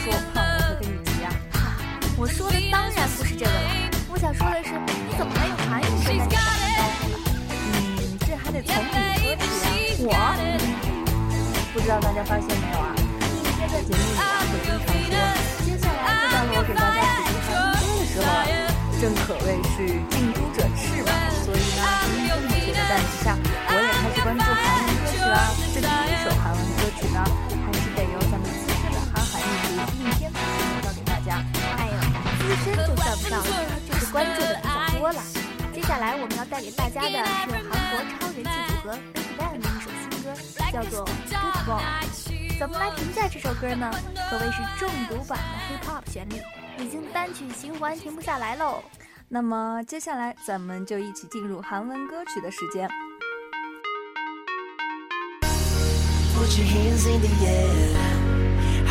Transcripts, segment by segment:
说我胖我会跟你急啊！哈，我说的当然不是这个了，我想说的是，你怎么还有韩语歌在你的歌单里？嗯，这还得从你说起啊。我，不知道大家发现没有啊？今天在节目里啊，就经常说，接下来就到了我给大家普及韩文歌的时候了，正可谓是近朱者赤嘛。所以呢，在你这么说的带动下，我也开始关注韩文歌曲了。这第一首韩文歌曲呢，还。韩艺人应天同学介绍给大家。哎呦，资深就算不上，就是关注的比较多了。接下来我们要带给大家的是韩国超人气组合 BigBang 的一首新歌，叫做《Good Boy》。怎么来评价这首歌呢？可谓是重读版的 Hip Hop 旋律，已经单曲循环停不下来喽。那么接下来咱们就一起进入韩文歌曲的时间。Put your hands in the air.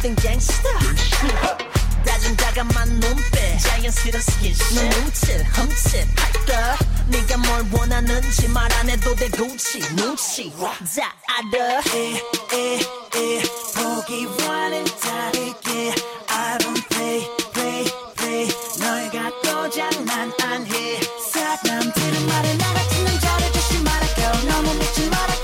나누던 gangster. 다정다감한 눈빛. 자연스러운 스킨십 넌 훔칠 훔칠 할까? 네가 뭘 원하는지 말 안 해도 돼 굳이 눈치. 다 알아 에에에. 보기와는 다르게 I don't play play play. 널 갖고 장난 안해 사람들은 말해 나 같은 남자를 조심하라고 너무 믿지 말라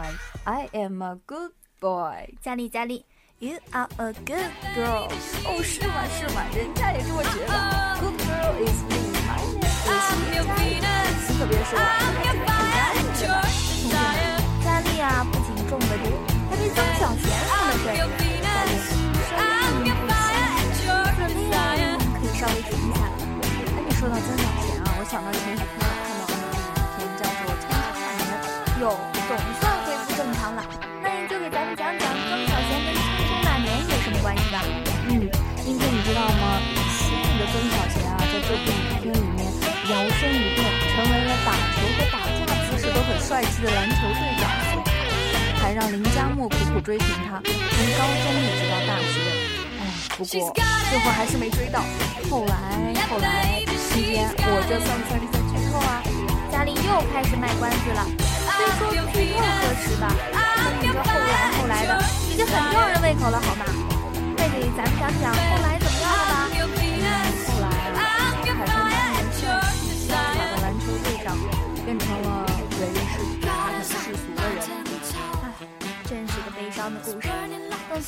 boy, I am a good boy。佳丽佳丽，You are a good girl。哦，是吗？是吗？人家也这么觉得。Good girl is me, my name is 佳丽。特别是我这个家里的同学们，佳丽啊，不仅中了毒，还被曾小贤送了水。帅气的篮球队长，还让林佳木苦苦追寻他，从高中一直到大学。哎，不过最后还是没追到。后来，后来，今天我这算不算是在剧透啊？佳丽又开始卖关子了，虽说剧透合适吧，但你这后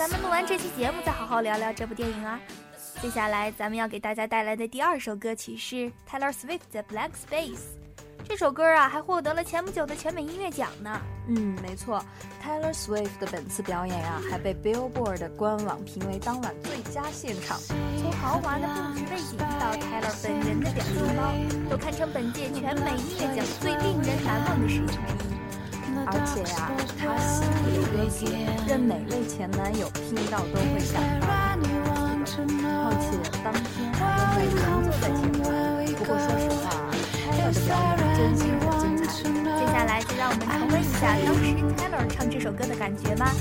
咱们录完这期节目，再好好聊聊这部电影啊。接下来咱们要给大家带来的第二首歌曲是 Taylor Swift 的《Black Space》。这首歌啊，还获得了前不久的全美音乐奖呢。嗯，没错，Taylor Swift 的本次表演呀、还被 Billboard 的官网评为当晚最佳现场。从豪华的布置背景到 Taylor 本人的表情包，都堪称本届全美音乐奖最令人。而且呀、他写的歌词，任每位前男友听到都会想到你的况且当天还有美人坐在前排，不过说实话，Taylor 的表演真心很精彩。接下来就让我们重温一下当时 Taylor 唱这首歌的感觉吧。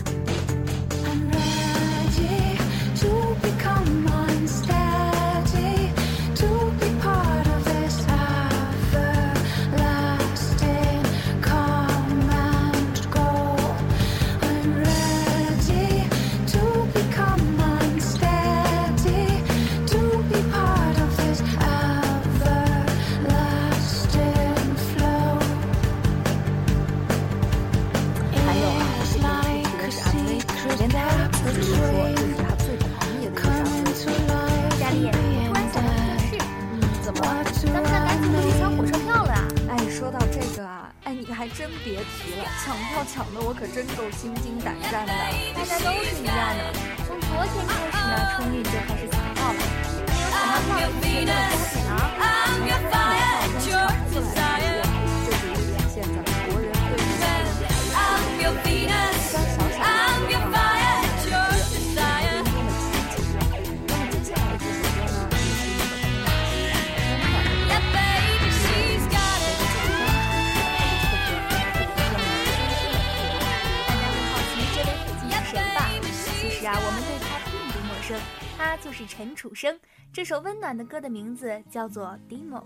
别提了，抢票抢的我可真够心惊胆战的。大家都是一样的。从昨天开始呢，春运就开始抢票了。没有抢到票的同学们抓紧了啊！这是也是陈楚生。这首温暖的歌的名字叫做《Demo》。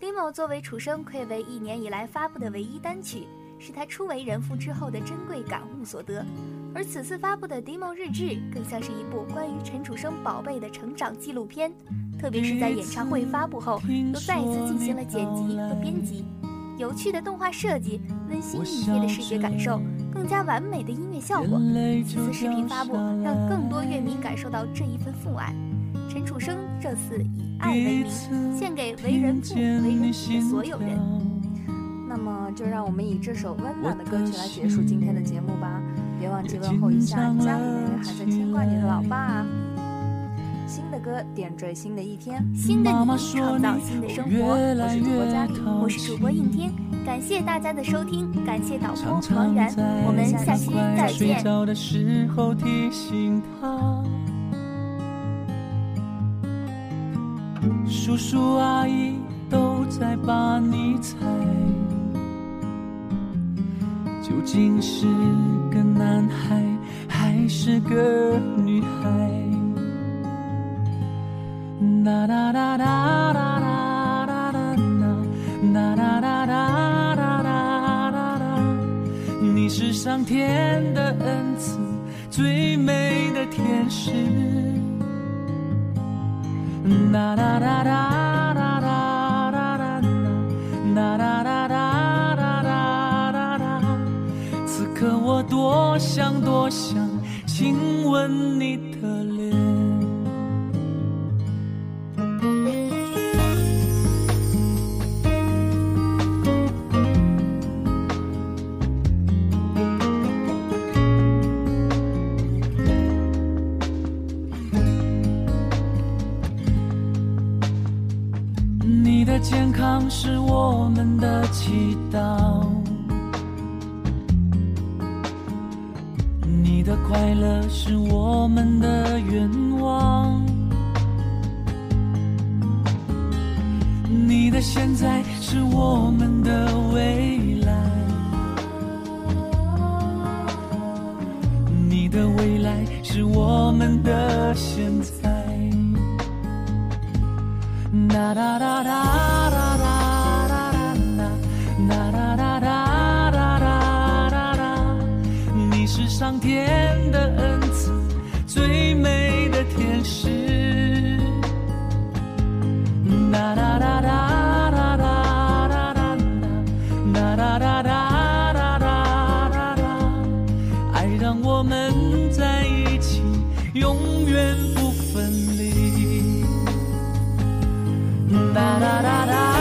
Demo 作为楚生愧为一年以来发布的唯一单曲，是他初为人父之后的珍贵感悟所得。而此次发布的《Demo 日志》更像是一部关于陈楚生宝贝的成长纪录片，特别是在演唱会发布后，又再一次进行了剪辑和编辑。有趣的动画设计、温馨熨贴的视觉感受、更加完美的音乐效果。此次视频发布，让更多乐迷感受到这一份父爱。陈楚生这次以爱为名，献给为人父、为人子的所有人。那么就让我们以这首温暖的歌曲来结束今天的节目吧。别忘记问候一下家里那个还在牵挂你的老爸啊。新的歌点缀新的一天，新的你创造新的生活。我是主播佳丽，我是主播应天，感谢大家的收听，感谢导播王源，我们下期再睡见。的时候提醒他，叔叔阿姨都在把你猜，究竟是个男孩还是个女孩？上天的恩赐，最美的天使。哒哒哒哒哒哒哒哒哒哒哒哒哒哒哒哒。此刻我多想多想亲吻你是我们的祈祷，你的快乐是我们的愿望，你的现在是我们的未来，你的未来是我们的现在。哒哒哒哒哒上天的恩赐，最美的天使。哒哒哒哒哒哒哒哒，哒哒哒哒哒哒哒，爱让我们在一起，永远不分离。哒哒哒哒。